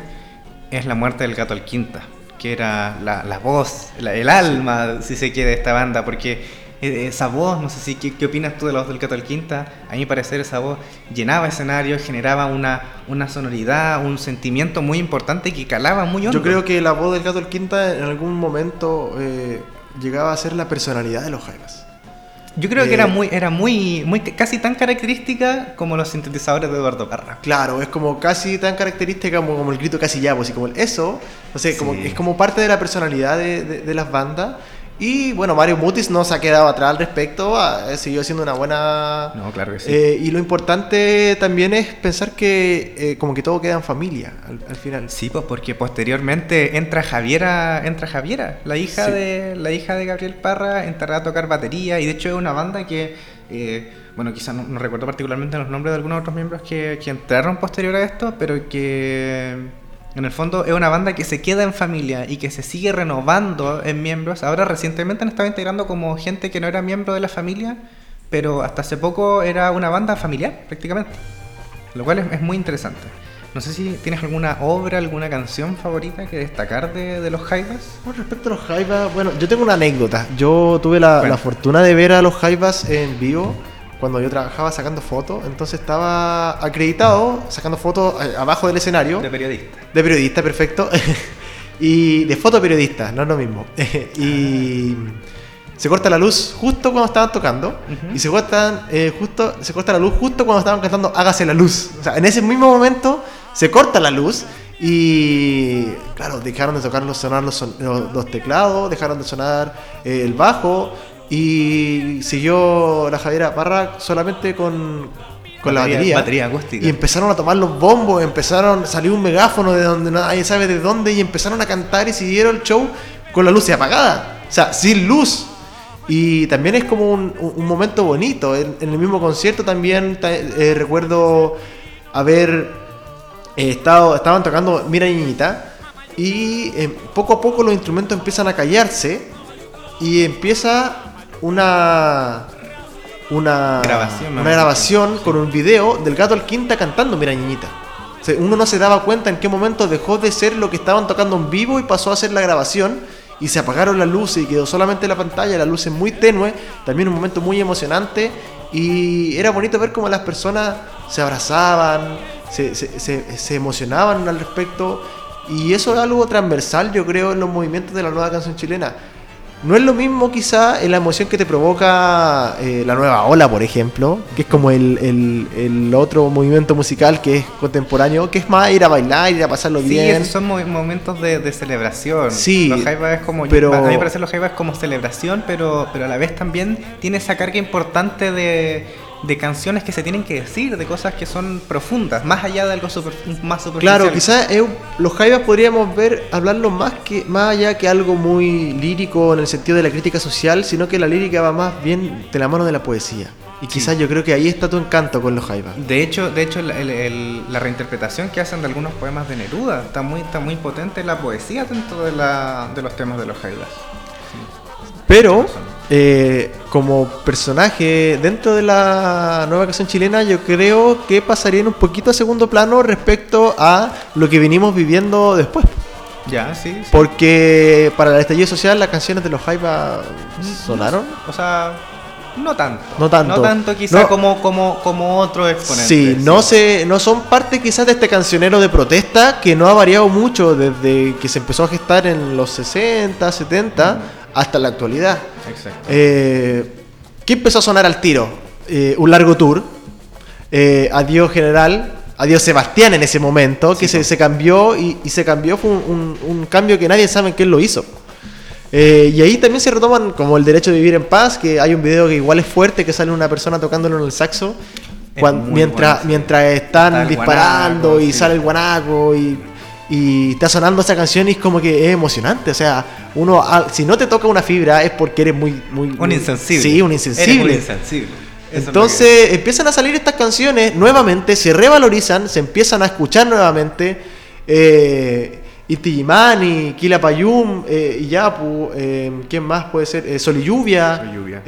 es la muerte del Gato Alquinta, que era la, voz, el alma, si se quiere, de esta banda, porque esa voz, no sé si qué, opinas tú de la voz del Cato del Quinta, a mi parecer esa voz llenaba escenarios, generaba una, una sonoridad, un sentimiento muy importante que calaba muy hondo. Yo creo que la voz del Cato del Quinta en algún momento eh, llegaba a ser la personalidad de los Jaivas. Yo creo que era eh, muy, era muy, muy, casi tan característica como los sintetizadores de Eduardo Parra. Claro, es como casi tan característica como, como el grito casi ya, pues, y como el eso, no sé, como, es como parte de la personalidad de, de las bandas Y bueno, Mario Mutis no se ha quedado atrás al respecto, ha siguió siendo una buena... No, claro que sí. Eh, y lo importante también es pensar que eh, como que todo queda en familia al, final. Sí, pues porque posteriormente entra Javiera, entra Javiera, la hija, de, la hija de Gabriel Parra, entrará a tocar batería y de hecho es una banda que... Eh, bueno, quizás no, recuerdo particularmente los nombres de algunos otros miembros que, que entraron posterior a esto, pero que en el fondo es una banda que se queda en familia y que se sigue renovando en miembros. Ahora recientemente han estado integrando como gente que no era miembro de la familia, pero hasta hace poco era una banda familiar prácticamente. Lo cual es, muy interesante. No sé si tienes alguna obra, alguna canción favorita que destacar de, los Jaivas. Con respecto a los Jaivas, bueno, yo tengo una anécdota. Yo tuve la, la fortuna de ver a los Jaivas en vivo cuando yo trabajaba sacando fotos, entonces estaba acreditado sacando fotos eh, abajo del escenario. De periodista. De periodista, perfecto. y de fotoperiodista, no es lo mismo. y se corta la luz justo cuando estaban tocando y se cortan eh, justo se corta la luz justo cuando estaban cantando hágase la luz. O sea, en ese mismo momento se corta la luz y claro, dejaron de tocar los, sonar los, los, teclados, dejaron de sonar eh, el bajo, y siguió la Javiera Parra solamente con, con la batería. Batería acústica. Y empezaron a tomar los bombos, empezaron, salió un megáfono de donde nadie sabe de dónde y empezaron a cantar y siguieron el show con la luz apagada. O sea, sin luz. Y también es como un, momento bonito. En, el mismo concierto también eh, recuerdo haber eh, estado, estaban tocando Mira Niñita y eh, poco a poco los instrumentos empiezan a callarse y empieza una una grabación, una grabación con un video del gato al quinta cantando Mira Niñita. uno no se daba cuenta en qué momento dejó de ser lo que estaban tocando en vivo y pasó a ser la grabación y se apagaron las luces y quedó solamente la pantalla, la luz es muy tenue, también un momento muy emocionante y era bonito ver cómo las personas se abrazaban, se, se, se, se emocionaban al respecto y eso es algo transversal yo creo en los movimientos de la nueva canción chilena no es lo mismo quizá la emoción que te provoca eh, la nueva ola, por ejemplo, que es como el, otro movimiento musical que es contemporáneo, que es más ir a bailar, ir a pasarlo bien. Sí, esos son momentos de, celebración. Sí, los jaivas es como, pero, a mí me parece los jaivas como celebración, pero, pero a la vez también tiene esa carga importante de de canciones que se tienen que decir, de cosas que son profundas, más allá de algo super, más superficial. Claro, quizás los Jaivas podríamos ver, hablarlo más que más allá que algo muy lírico en el sentido de la crítica social, sino que la lírica va más bien de la mano de la poesía. Y quizás yo creo que ahí está tu encanto con los Jaivas. De hecho, de hecho la reinterpretación que hacen de algunos poemas de Neruda está muy, está muy potente la poesía dentro de, la, de los temas de los Jaivas. Pero eh, como personaje dentro de la nueva canción chilena, yo creo que pasaría en un poquito a segundo plano respecto a lo que venimos viviendo después. Ya, sí. Porque para el estallido social las canciones de los Jaiba sonaron. O sea, no tanto. No tanto. No tanto quizá como, como, como otro exponente. Sí, no, se, no son parte quizás de este cancionero de protesta que no ha variado mucho desde que se empezó a gestar en los 60, 70 hasta la actualidad. Exacto. Eh, ¿Qué empezó a sonar al tiro? Eh, un largo tour. Eh, adiós general. Adiós Sebastián en ese momento, que se, cambió y, se cambió, fue un, cambio que nadie sabe quién lo hizo. y ahí también se retoman como el derecho de vivir en paz, que hay un video que igual es fuerte, que sale una persona tocándolo en el saxo, mientras, mientras están disparando y sale el guanaco y y está sonando esa canción y es como que es emocionante. O sea, uno, si no te toca una fibra es porque eres muy. muy un insensible. Sí, un insensible. insensible. Entonces empiezan a salir estas canciones nuevamente, se revalorizan, se empiezan a escuchar nuevamente. Eh, Itigimani, Kila Payum, eh, Iyapu, eh, ¿quién más puede ser? Eh, Sol y Lluvia. Sol y Lluvia.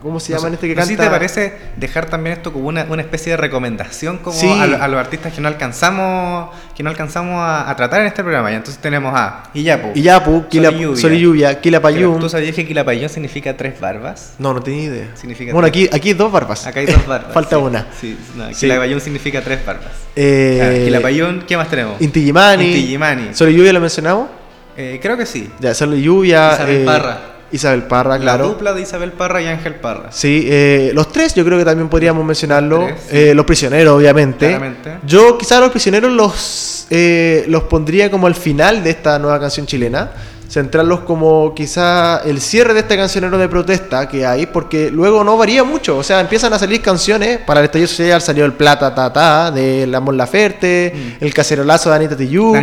¿Cómo se llama este que canta? te parece dejar también esto como una, especie de recomendación como a, los artistas que no alcanzamos que no alcanzamos a, tratar en este programa. Y entonces tenemos a Iyapu, Iyapu Sol y Lluvia, Quilapayún. ¿Tú sabías que Quilapayún significa tres barbas? No, no tenía idea. bueno, aquí, aquí hay dos barbas. Acá hay dos barbas. Falta una. Sí, no, significa tres barbas. Eh, Quilapayún, ¿qué más tenemos? Intigimani. Intigimani. ¿Sol y Lluvia lo mencionamos? Eh, creo que sí. Ya, Sol y Lluvia. Isabel eh, Parra. Isabel Parra, claro. La dupla de Isabel Parra y Ángel Parra. Sí, eh, los tres yo creo que también podríamos mencionarlo. Los, eh, los prisioneros, obviamente. Yo quizás los prisioneros los, eh, los pondría como al final de esta nueva canción chilena. Centrarlos como quizá el cierre de este cancionero de protesta que hay, porque luego no varía mucho. O sea, empiezan a salir canciones. Para el estallido social salió el Plata Ta Ta de La Mon Laferte, mm. el Cacerolazo de Anita Tijoux.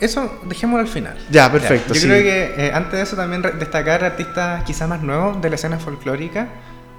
Eso dejémoslo al final. Ya, perfecto. Yo creo que eh, antes de eso también destacar artistas quizás más nuevos de la escena folclórica.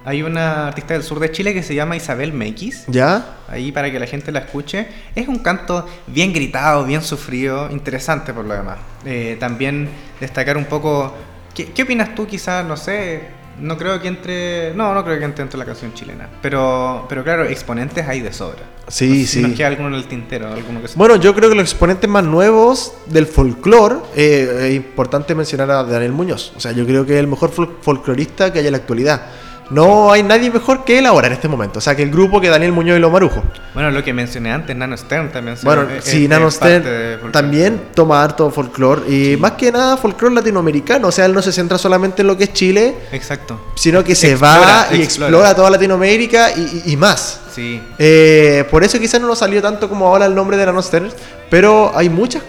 Hay una artista del sur de Chile que se llama Isabel Mequis. ¿Ya? Ahí para que la gente la escuche. Es un canto bien gritado, bien sufrido, interesante por lo demás. Eh, también destacar un poco. ¿qué, ¿Qué opinas tú, quizás, no sé, no creo que entre. No, no creo que entre dentro de la canción chilena. Pero, pero claro, exponentes hay de sobra. Sí, sí. nos queda alguno en el tintero. Alguno que bueno, yo creo que los exponentes más nuevos del folclore. Eh, es importante mencionar a Daniel Muñoz. O sea, yo creo que es el mejor folclorista que hay en la actualidad. No hay nadie mejor que él ahora en este momento. O sea, que el grupo que Daniel Muñoz y lo Marujo. Bueno, lo que mencioné antes, Nano Stern también. Bueno, sí, Nano Stern también toma harto folclore. Y más que nada folclore latinoamericano. O sea, él no se centra solamente en lo que es Chile. Exacto. Sino que se, va y explora. toda Latinoamérica y, más. Sí. Eh, por eso quizás no nos salió tanto como ahora el nombre de Nano Stern. Pero hay muchas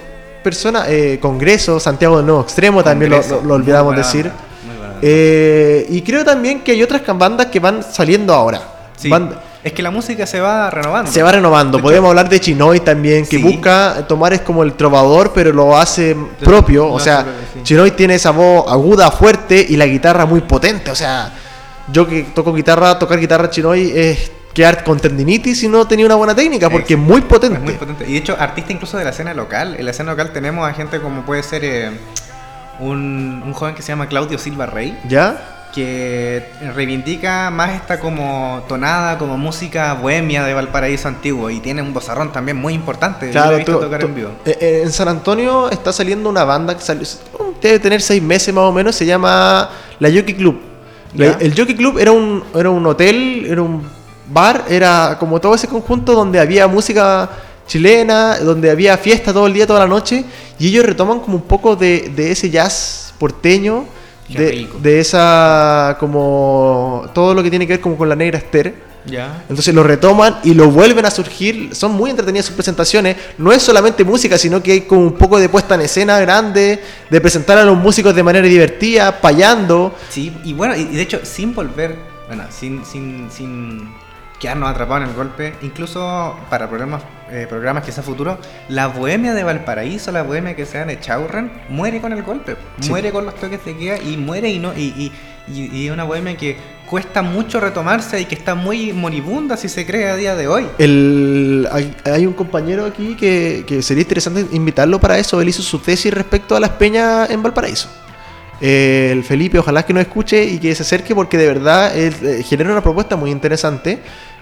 personas. Eh, Congreso, Santiago del Nuevo Extremo, también lo, lo olvidamos decir. Eh, y creo también que hay otras bandas que van saliendo ahora. es que la música se va renovando. Se va renovando. Podemos hablar de Chinoy también, que busca tomar es como el trovador, pero lo hace propio. O sea, Chinoy tiene esa voz aguda, fuerte y la guitarra muy potente. O sea, yo que toco guitarra, tocar guitarra Chinoy es quedar con tendinitis si no tenía una buena técnica, porque es muy potente. muy potente. Y de hecho, artista incluso de la escena local. En la escena local tenemos a gente como puede ser... Eh, un, joven que se llama Claudio Silva Rey. ¿Ya? que reivindica más esta como tonada, como música bohemia de Valparaíso antiguo y tiene un bozarrón también muy importante. Claro, tocar en, vivo. Eh, eh, en San Antonio está saliendo una banda que salió, debe tener seis meses más o menos, se llama La Jockey Club. el Jockey Club era un, era un hotel, era un bar, era como todo ese conjunto donde había música chilena, donde había fiesta todo el día, toda la noche, y ellos retoman como un poco de, ese jazz porteño, de, esa como todo lo que tiene que ver como con la negra Esther. Ya. Entonces lo retoman y lo vuelven a surgir. Son muy entretenidas sus presentaciones. No es solamente música, sino que hay como un poco de puesta en escena grande, de presentar a los músicos de manera divertida, payando. Sí, y bueno, y de hecho, sin volver, bueno, sin, sin, sin quedarnos atrapados en el golpe, incluso para programas, eh, programas que sea futuro, la bohemia de Valparaíso, la bohemia que sea de Chaurran, muere con el golpe, muere con los toques de queda y muere y no y, y, una bohemia que cuesta mucho retomarse y que está muy moribunda si se cree a día de hoy. El, hay, un compañero aquí que, que, sería interesante invitarlo para eso, él hizo su tesis respecto a las peñas en Valparaíso. el Felipe, ojalá que nos escuche y que se acerque porque de verdad eh, genera una propuesta muy interesante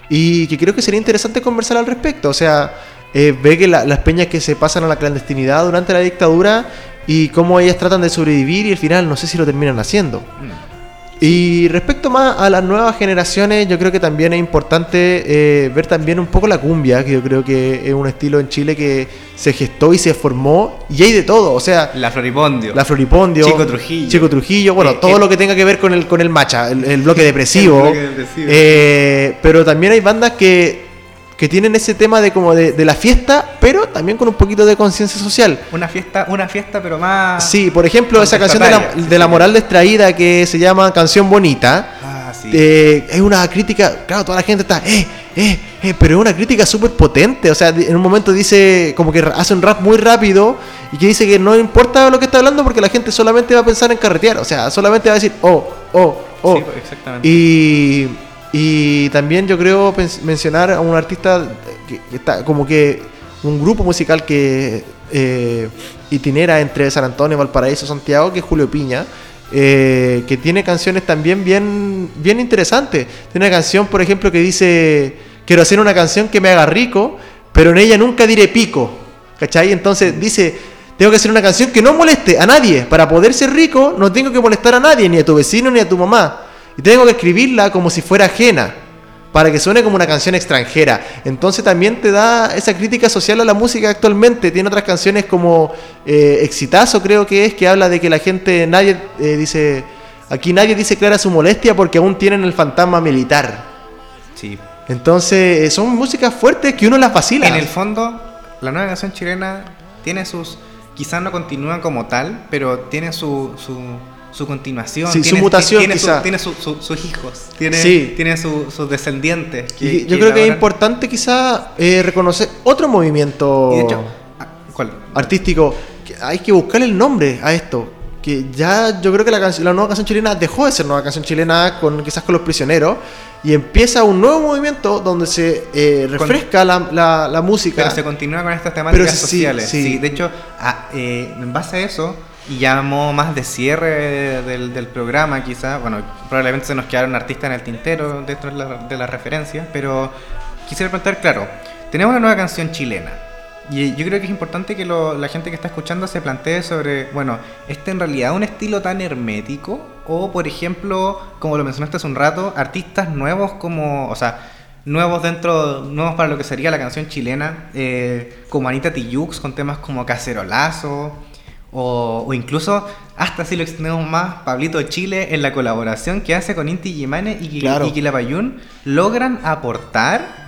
y que creo que sería interesante conversar al respecto. O sea, eh, ve que las peñas que se pasan a la clandestinidad durante la dictadura y cómo ellas tratan de sobrevivir y al final no sé si lo terminan haciendo. Mm. Y respecto más a las nuevas generaciones, yo creo que también es importante eh, ver también un poco la cumbia, que yo creo que es un estilo en Chile que se gestó y se formó, y hay de todo, o sea... La Floripondio. La Floripondio. Chico Trujillo. Chico Trujillo, bueno, eh, todo lo que tenga que ver con el, con el macha, el, bloque depresivo. Eh, pero también hay bandas que que tienen ese tema de como de, la fiesta, pero también con un poquito de conciencia social. Una fiesta, una fiesta, pero más. Sí, por ejemplo, esa canción de la, de la, moral distraída que se llama Canción Bonita. Ah, sí. Eh, es una crítica, claro, toda la gente está, eh, eh, eh, pero es una crítica súper potente. O sea, en un momento dice, como que hace un rap muy rápido y que dice que no importa lo que está hablando porque la gente solamente va a pensar en carretear. O sea, solamente va a decir, oh, oh, oh. Sí, exactamente. Y y también yo creo mencionar a un artista que, está como que un grupo musical que eh, itinera entre San Antonio, Valparaíso, Santiago, que es Julio Piña. Eh, que tiene canciones también bien, bien interesantes. Tiene una canción, por ejemplo, que dice, quiero hacer una canción que me haga rico, pero en ella nunca diré pico. ¿Cachai? Entonces dice, tengo que hacer una canción que no moleste a nadie. Para poder ser rico, no tengo que molestar a nadie, ni a tu vecino, ni a tu mamá. Y tengo que escribirla como si fuera ajena, para que suene como una canción extranjera. Entonces también te da esa crítica social a la música actualmente. Tiene otras canciones como eh, Exitazo, creo que es, que habla de que la gente, nadie eh, dice, aquí nadie dice clara su molestia porque aún tienen el fantasma militar. Sí. Entonces son músicas fuertes que uno las vacila. En el fondo, la nueva canción chilena tiene sus quizás no continúa como tal, pero tiene su, su, su continuación. Sí, tiene, su mutación tiene, quizá. tiene sus hijos, tiene, Sí. tiene su- sus descendientes. que- Y yo que creo que es importante quizá eh, reconocer otro movimiento Y de hecho, ah, ¿cuál? artístico. que hay que buscarle el nombre a esto. Que ya yo creo que la, la nueva canción chilena dejó de ser nueva canción chilena con quizás con los prisioneros y empieza un nuevo movimiento donde se eh, refresca la, la- la música. Pero se continúa con estas temáticas sí, sociales. sí. Sí, de hecho, ah, eh, en base a eso, y ya mo- más de cierre del, del programa, quizá, bueno, probablemente se nos quedaron artistas en el tintero dentro de la, de las referencias, pero quisiera preguntar, claro, tenemos una nueva canción chilena. Y yo creo que es importante que la gente que está escuchando se plantee sobre, bueno, ¿este en realidad un estilo tan hermético? O, por ejemplo, como lo mencionaste hace un rato, artistas nuevos como, o sea, nuevos dentro, nuevos para lo que sería la canción chilena, eh, como Anita Tijoux con temas como Cacerolazo, o, o incluso, hasta si lo extendemos más, Pablito Chile en la colaboración que hace con Inti Gimane y, Claro. y Quilapayún, logran aportar,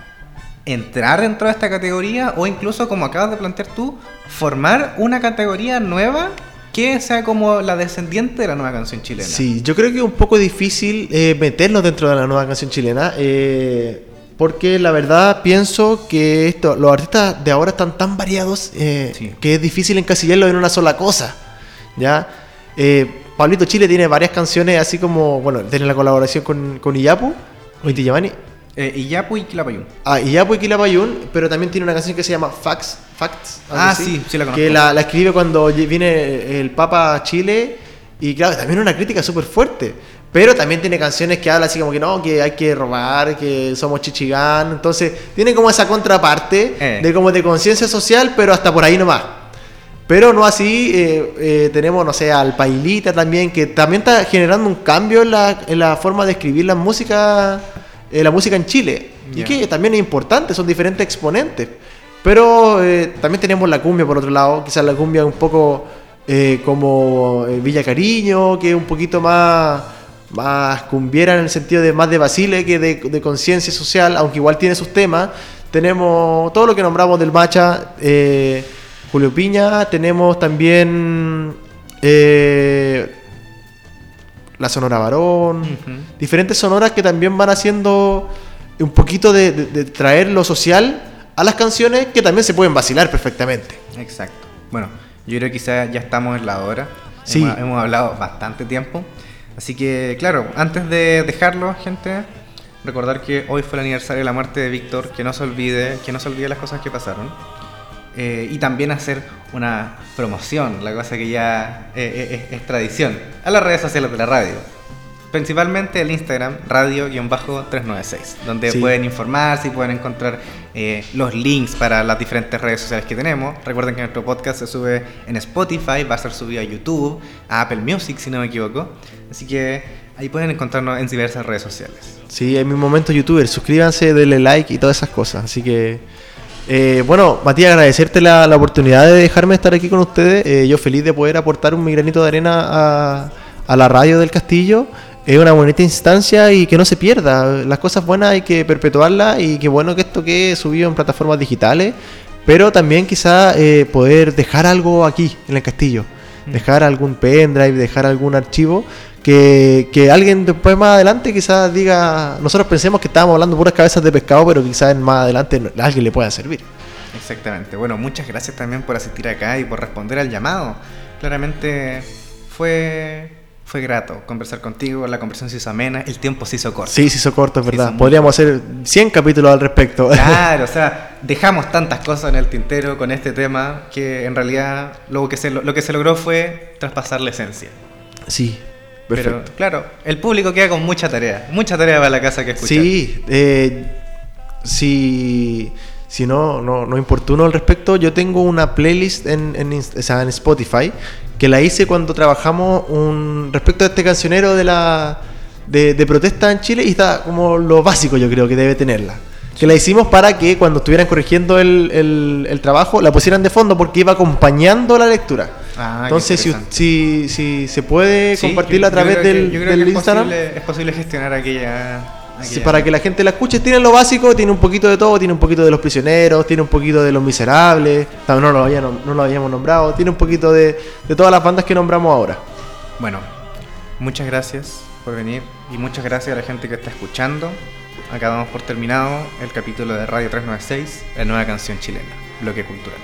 entrar dentro de esta categoría, o incluso, como acabas de plantear tú, formar una categoría nueva que sea como la descendiente de la nueva canción chilena. Sí, yo creo que es un poco difícil eh, meternos dentro de la nueva canción chilena, eh, porque la verdad pienso que esto, los artistas de ahora están tan variados eh, Sí. que es difícil encasillarlo en una sola cosa. ¿ya? Eh, Pablito Chile tiene varias canciones, así como, bueno, tiene la colaboración con, con Iyapu, con Inti Illimani. Eh, y Yapu y Quilapayún. Ah, Iyapu y Quilapayún, pero también tiene una canción que se llama Facts, Facts Ah, así, sí, sí la conozco. Que la, la escribe cuando viene el Papa a Chile y claro, también una crítica súper fuerte. Pero también tiene canciones que habla así como que no, que hay que robar, que somos chichigán. Entonces, tiene como esa contraparte Eh. de como de conciencia social, pero hasta por ahí nomás. Pero no así, eh, eh, tenemos, no sé, al Pailita también, que también está generando un cambio en la, en la forma de escribir la música, eh, la música en Chile. Y que también es importante, son diferentes exponentes. Pero también tenemos la cumbia por otro lado, quizás la cumbia un poco como Villa Cariño, que es un poquito más, más cumbiera en el sentido de más de Basile que de, de conciencia social, aunque igual tiene sus temas. Tenemos todo lo que nombramos del Macha, eh, Julio Piña, tenemos también eh, la Sonora Varón, diferentes sonoras que también van haciendo un poquito de, de- de traer lo social a las canciones que también se pueden vacilar perfectamente. Exacto. Bueno, yo creo que quizá ya estamos en la hora. Sí. Hemos, hemos hablado bastante tiempo. Así que, claro, antes de dejarlo, gente, recordar que hoy fue el aniversario de la muerte de Víctor, que no se olvide, que no se olvide las cosas que pasaron. Eh, y también hacer una promoción, la cosa que ya eh, eh, es, es tradición, a las redes sociales de la radio. Principalmente el Instagram, radio-396, donde Sí. pueden informarse y pueden encontrar eh, los links para las diferentes redes sociales que tenemos. Recuerden que nuestro podcast se sube en Spotify, va a ser subido a YouTube, a Apple Music, si no me equivoco. Así que ahí pueden encontrarnos en diversas redes sociales. Sí, en mi momento youtuber, suscríbanse, denle like y todas esas cosas. Así que, eh, bueno, Matías, agradecerte la, la oportunidad de dejarme estar aquí con ustedes. Eh, yo feliz de poder aportar un mi granito de arena a, a la radio del castillo. Es una bonita instancia y que no se pierda. Las cosas buenas hay que perpetuarlas y qué bueno que esto quede subido en plataformas digitales. Pero también quizá eh, poder dejar algo aquí, en el castillo. Dejar algún pendrive, dejar algún archivo que, que alguien después más adelante quizás diga, nosotros pensemos que estábamos hablando puras cabezas de pescado, pero quizás más adelante a alguien le pueda servir. Exactamente. Bueno, muchas gracias también por asistir acá y por responder al llamado. Claramente fue, fue grato conversar contigo, la conversación se hizo amena, el tiempo se hizo corto. Sí, se hizo corto, es verdad. Podríamos hacer 100 capítulos al respecto. Claro, o sea, dejamos tantas cosas en el tintero con este tema que en realidad lo que se, lo que se logró fue traspasar la esencia. sí, perfecto. Pero claro, el público queda con mucha tarea, mucha tarea para la casa que escuchar. Sí, eh, si, si no, no, no importuno al respecto, yo tengo una playlist en, en, o sea, en Spotify que la hice cuando trabajamos un, respecto a este cancionero de la de, de protesta en Chile y está como lo básico yo creo que debe tenerla. Que la hicimos para que cuando estuvieran corrigiendo el, el- el trabajo la pusieran de fondo porque iba acompañando la lectura. Ah, Entonces, si, si, si se puede Sí, compartirla a través que- del, es Instagram. posible- es posible gestionar aquella, para que la gente la escuche. Tiene lo básico, tiene un poquito de todo, tiene un poquito de los prisioneros, tiene un poquito de los miserables, no, no, lo, habíamos, no lo habíamos nombrado, tiene un poquito de, de todas las bandas que nombramos ahora. Bueno, muchas gracias por venir y muchas gracias a la gente que está escuchando. Acabamos por terminado el capítulo de Radio 396, la nueva canción chilena, bloque cultural.